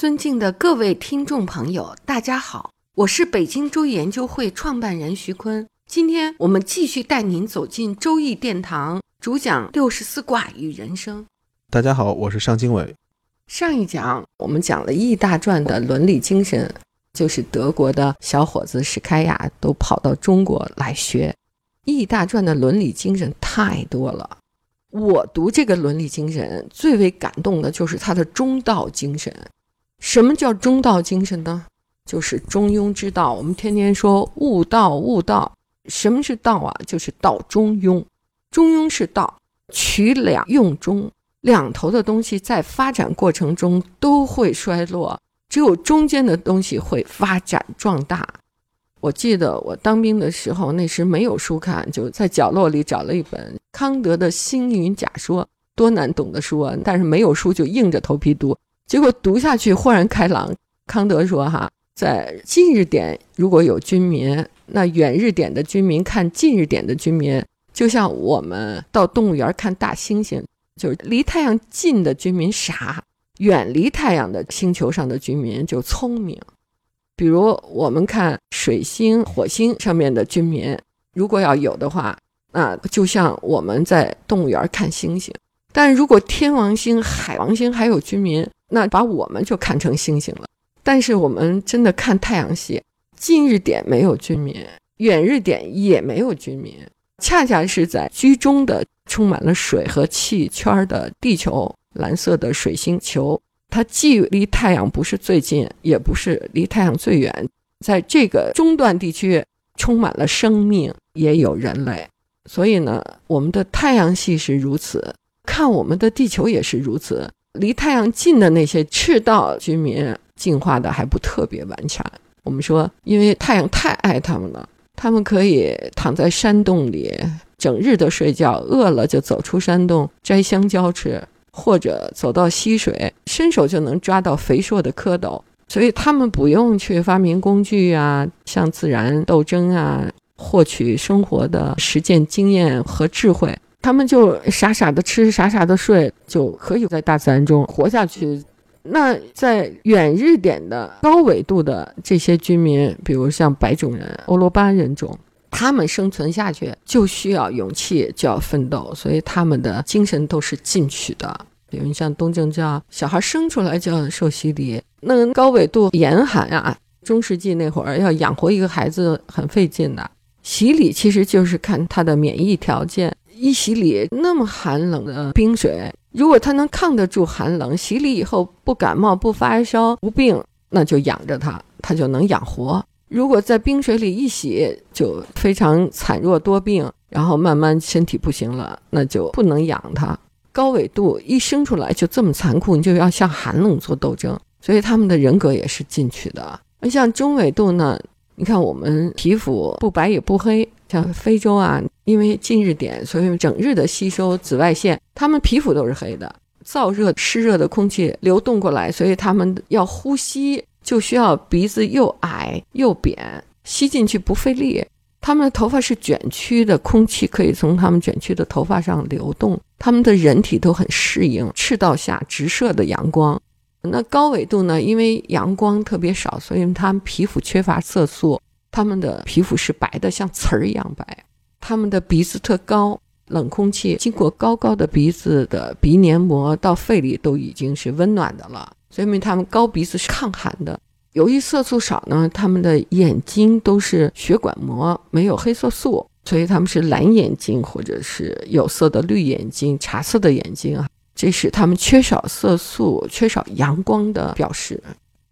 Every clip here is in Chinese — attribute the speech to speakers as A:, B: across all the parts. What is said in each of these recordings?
A: 尊敬的各位听众朋友，大家好，我是北京周易研究会创办人徐坤。今天我们继续带您走进周易殿堂，主讲六十四卦与人生。
B: 大家好，我是尚经纬。
A: 上一讲我们讲了《易大传》的伦理精神，就是德国的小伙子史开雅都跑到中国来学《易大传》的伦理精神太多了。我读这个伦理精神最为感动的就是他的中道精神。什么叫中道精神呢？就是中庸之道。我们天天说悟道，悟道。什么是道啊？就是道中庸。中庸是道，取两用中，两头的东西在发展过程中都会衰落，只有中间的东西会发展壮大。我记得我当兵的时候，那时没有书看，就在角落里找了一本康德的《星云假说》，多难懂的书啊！但是没有书，就硬着头皮读。结果读下去豁然开朗。康德说：“哈，在近日点如果有军民，那远日点的军民看近日点的军民，就像我们到动物园看大猩猩，就是离太阳近的居民傻，远离太阳的星球上的居民就聪明。比如我们看水星、火星上面的居民，如果要有的话，那就像我们在动物园看星星。但如果天王星、海王星还有居民，那把我们就看成星星了，但是我们真的看太阳系，近日点没有居民，远日点也没有居民，恰恰是在居中的充满了水和气圈的地球，蓝色的水星球，它既离太阳不是最近，也不是离太阳最远，在这个中段地区充满了生命，也有人类，所以呢，我们的太阳系是如此，看我们的地球也是如此。离太阳近的那些赤道居民进化的还不特别完全。我们说，因为太阳太爱他们了，他们可以躺在山洞里整日的睡觉，饿了就走出山洞摘香蕉吃，或者走到溪水，伸手就能抓到肥硕的蝌蚪。所以他们不用去发明工具啊，向自然斗争啊，获取生活的实践经验和智慧。他们就傻傻的吃，傻傻的睡，就可以在大自然中活下去。那在远日点的高纬度的这些居民，比如像白种人、欧罗巴人种，他们生存下去就需要勇气，就要奋斗，所以他们的精神都是进取的。比如像东正教，小孩生出来就要受洗礼。那高纬度严寒啊，中世纪那会儿要养活一个孩子很费劲的，洗礼其实就是看他的免疫条件。一洗礼那么寒冷的冰水，如果他能抗得住寒冷，洗礼以后不感冒、不发烧、不病，那就养着他，他就能养活。如果在冰水里一洗就非常惨弱多病，然后慢慢身体不行了，那就不能养他。高纬度一生出来就这么残酷，你就要向寒冷做斗争，所以他们的人格也是进取的。那像中纬度呢？你看我们皮肤不白也不黑。像非洲啊，因为近日点，所以整日的吸收紫外线，他们皮肤都是黑的。燥热湿热的空气流动过来，所以他们要呼吸就需要鼻子又矮又扁，吸进去不费力。他们的头发是卷曲的，空气可以从他们卷曲的头发上流动。他们的人体都很适应赤道下直射的阳光。那高纬度呢？因为阳光特别少，所以他们皮肤缺乏色素。他们的皮肤是白的，像瓷儿一样白。他们的鼻子特高，冷空气经过高高的鼻子的鼻黏膜到肺里都已经是温暖的了，所以他们高鼻子是抗寒的。由于色素少呢，他们的眼睛都是血管膜，没有黑色素，所以他们是蓝眼睛或者是有色的绿眼睛、茶色的眼睛啊，这是他们缺少色素、缺少阳光的表示。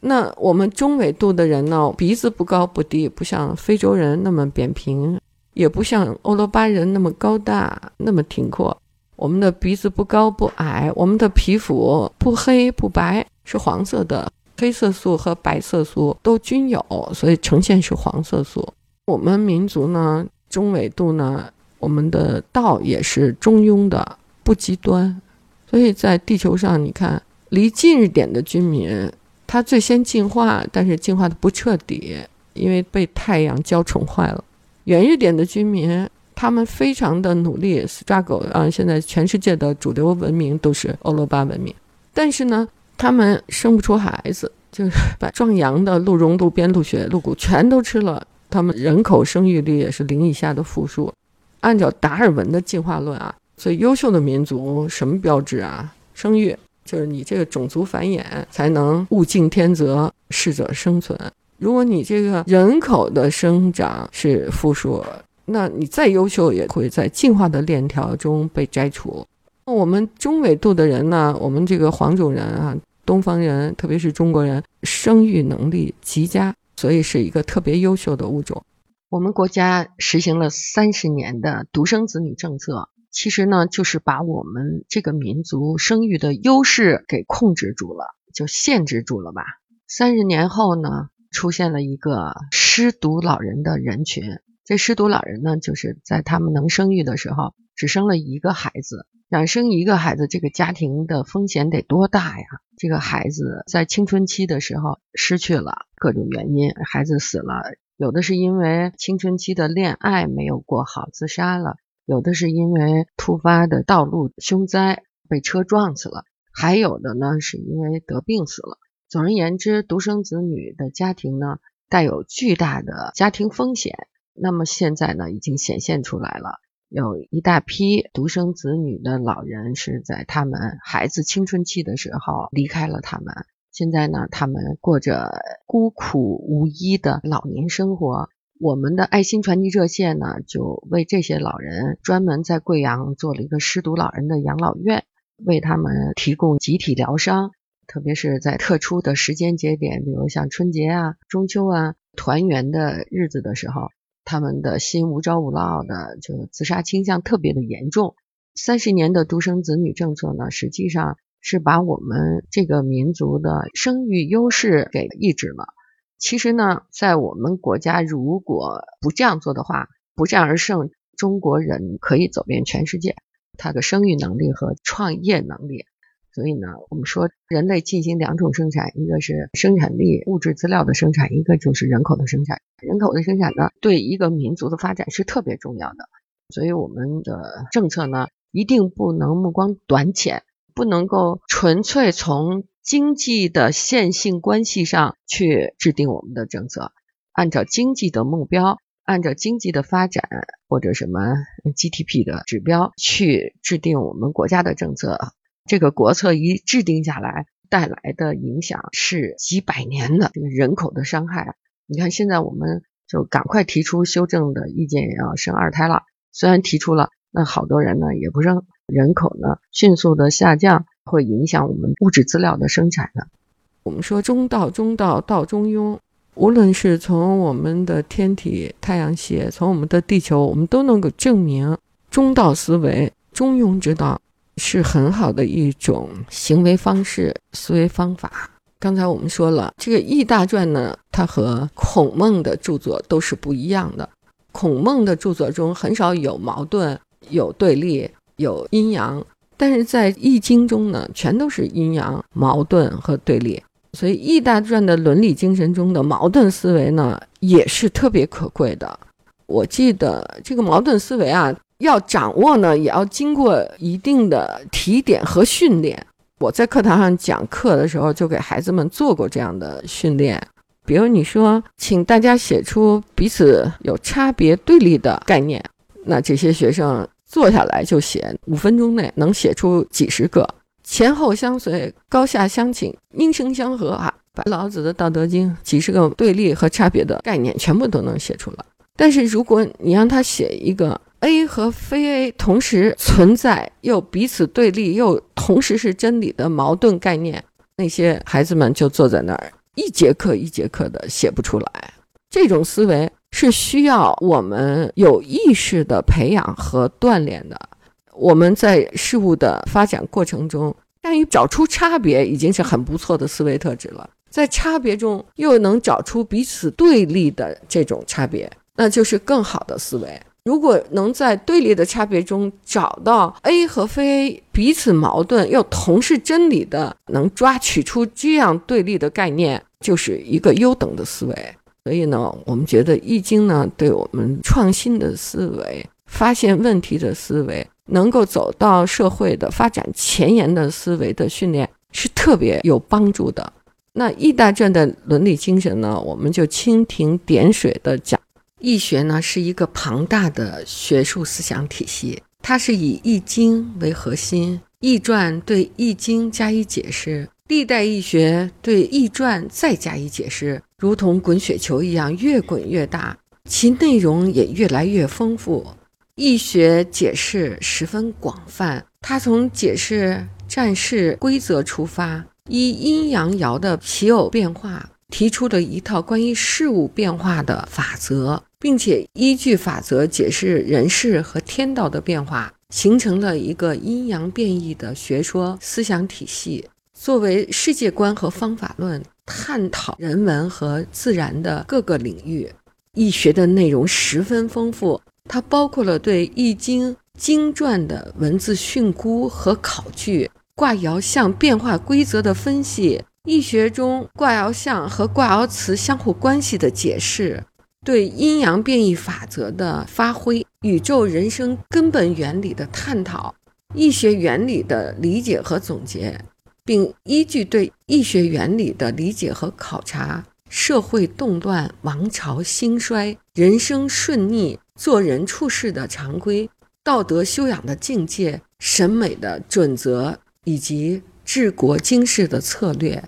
A: 那我们中纬度的人呢，鼻子不高不低，不像非洲人那么扁平，也不像欧罗巴人那么高大那么挺阔。我们的鼻子不高不矮，我们的皮肤不黑不白，是黄色的。黑色素和白色素都均有，所以呈现是黄色素。我们民族呢，中纬度呢，我们的道也是中庸的，不极端。所以在地球上，你看离近一点的居民，他最先进化，但是进化的不彻底，因为被太阳浇宠坏了。远一点的居民，他们非常的努力，struggle 啊！现在全世界的主流文明都是欧罗巴文明，但是呢。他们生不出孩子，就是 把壮阳的鹿茸、鹿鞭、鹿血、鹿骨全都吃了。他们人口生育率也是零以下的负数。按照达尔文的进化论啊，最优秀的民族什么标志啊？生育，就是你这个种族繁衍才能物竞天择，适者生存。如果你这个人口的生长是负数，那你再优秀也会在进化的链条中被摘除。那我们中纬度的人呢，我们这个黄种人啊。东方人，特别是中国人，生育能力极佳，所以是一个特别优秀的物种。我们国家实行了三十年的独生子女政策，其实呢，就是把我们这个民族生育的优势给控制住了，就限制住了吧。三十年后呢，出现了一个失独老人的人群。这失独老人呢，就是在他们能生育的时候，只生了一个孩子。想生一个孩子，这个家庭的风险得多大呀？这个孩子在青春期的时候失去了各种原因，孩子死了，有的是因为青春期的恋爱没有过好自杀了，有的是因为突发的道路凶灾被车撞死了，还有的呢是因为得病死了。总而言之，独生子女的家庭呢带有巨大的家庭风险，那么现在呢已经显现出来了。有一大批独生子女的老人是在他们孩子青春期的时候离开了他们，现在呢，他们过着孤苦无依的老年生活。我们的爱心传递热线呢，就为这些老人专门在贵阳做了一个失独老人的养老院，为他们提供集体疗伤，特别是在特殊的时间节点，比如像春节啊、中秋啊、团圆的日子的时候。他们的心无招无落的，就自杀倾向特别的严重。三十年的独生子女政策呢，实际上是把我们这个民族的生育优势给抑制了。其实呢，在我们国家如果不这样做的话，不战而胜，中国人可以走遍全世界。他的生育能力和创业能力。所以呢，我们说人类进行两种生产，一个是生产力物质资料的生产，一个就是人口的生产。人口的生产呢，对一个民族的发展是特别重要的。所以我们的政策呢，一定不能目光短浅，不能够纯粹从经济的线性关系上去制定我们的政策。按照经济的目标，按照经济的发展或者什么 GDP 的指标去制定我们国家的政策。这个国策一制定下来，带来的影响是几百年的这个人口的伤害。你看，现在我们就赶快提出修正的意见，要生二胎了。虽然提出了，那好多人呢也不生，人口呢迅速的下降，会影响我们物质资料的生产的。我们说中道，中道，道中庸。无论是从我们的天体太阳系，从我们的地球，我们都能够证明中道思维、中庸之道。是很好的一种行为方式、思维方法。刚才我们说了，这个《易大传》呢，它和孔孟的著作都是不一样的。孔孟的著作中很少有矛盾、有对立、有阴阳，但是在《易经》中呢，全都是阴阳、矛盾和对立。所以，《易大传》的伦理精神中的矛盾思维呢，也是特别可贵的。我记得这个矛盾思维啊。要掌握呢，也要经过一定的提点和训练。我在课堂上讲课的时候，就给孩子们做过这样的训练。比如你说，请大家写出彼此有差别对立的概念，那这些学生坐下来就写，五分钟内能写出几十个，前后相随，高下相倾，音声相和啊，把老子的《道德经》几十个对立和差别的概念全部都能写出来。但是如果你让他写一个，A 和非 A 同时存在，又彼此对立，又同时是真理的矛盾概念，那些孩子们就坐在那儿，一节课一节课的写不出来。这种思维是需要我们有意识的培养和锻炼的。我们在事物的发展过程中，善于找出差别，已经是很不错的思维特质了。在差别中又能找出彼此对立的这种差别，那就是更好的思维。如果能在对立的差别中找到 A 和非 A 彼此矛盾又同是真理的，能抓取出这样对立的概念，就是一个优等的思维。所以呢，我们觉得《易经》呢，对我们创新的思维、发现问题的思维、能够走到社会的发展前沿的思维的训练，是特别有帮助的。那易大传的伦理精神呢，我们就蜻蜓点水的讲。易学呢是一个庞大的学术思想体系，它是以《易经》为核心，《易传》对《易经》加以解释，历代易学对《易传》再加以解释，如同滚雪球一样越滚越大，其内容也越来越丰富。易学解释十分广泛，它从解释战事规则出发，依阴阳爻的奇偶变化，提出了一套关于事物变化的法则。并且依据法则解释人事和天道的变化，形成了一个阴阳变异的学说思想体系，作为世界观和方法论，探讨人文和自然的各个领域。易学的内容十分丰富，它包括了对《易经》经传的文字训诂和考据，卦爻象变化规则的分析，易学中卦爻象和卦爻辞相互关系的解释。对阴阳变异法则的发挥、宇宙人生根本原理的探讨、易学原理的理解和总结，并依据对易学原理的理解和考察，社会动乱、王朝兴衰、人生顺逆、做人处事的常规、道德修养的境界、审美的准则以及治国经世的策略，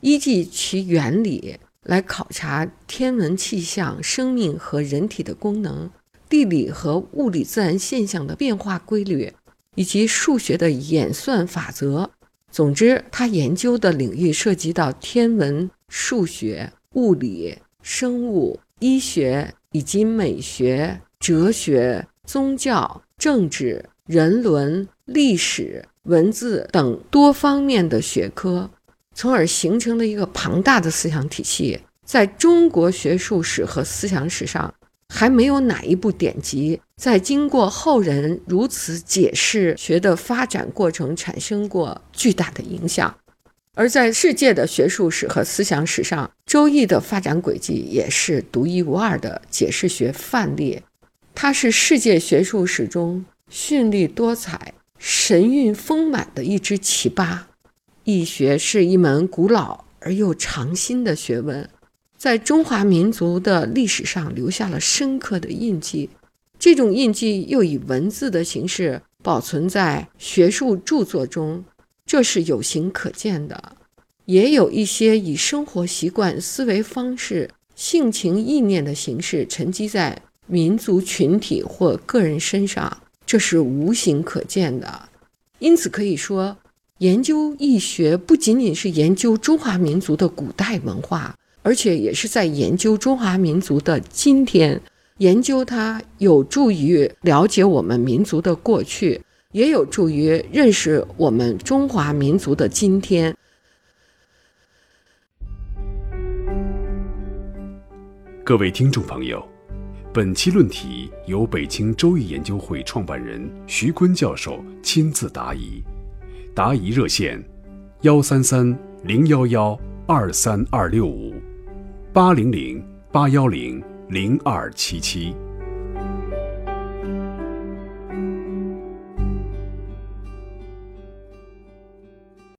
A: 依据其原理。来考察天文气象、生命和人体的功能、地理和物理自然现象的变化规律，以及数学的演算法则。总之，他研究的领域涉及到天文、数学、物理、生物、医学以及美学、哲学、宗教、政治、人伦、历史、文字等多方面的学科。从而形成了一个庞大的思想体系，在中国学术史和思想史上，还没有哪一部典籍在经过后人如此解释学的发展过程产生过巨大的影响。而在世界的学术史和思想史上，《周易》的发展轨迹也是独一无二的解释学范例。它是世界学术史中绚丽多彩、神韵丰满的一支奇葩。易学是一门古老而又长新的学问，在中华民族的历史上留下了深刻的印记。这种印记又以文字的形式保存在学术著作中，这是有形可见的；也有一些以生活习惯、思维方式、性情意念的形式沉积在民族群体或个人身上，这是无形可见的。因此可以说。研究易学不仅仅是研究中华民族的古代文化，而且也是在研究中华民族的今天。研究它有助于了解我们民族的过去，也有助于认识我们中华民族的今天。
C: 各位听众朋友，本期论题由北京周易研究会创办人徐坤教授亲自答疑。答疑热线：幺三三零幺幺二三二六五八零零八幺零零二七七。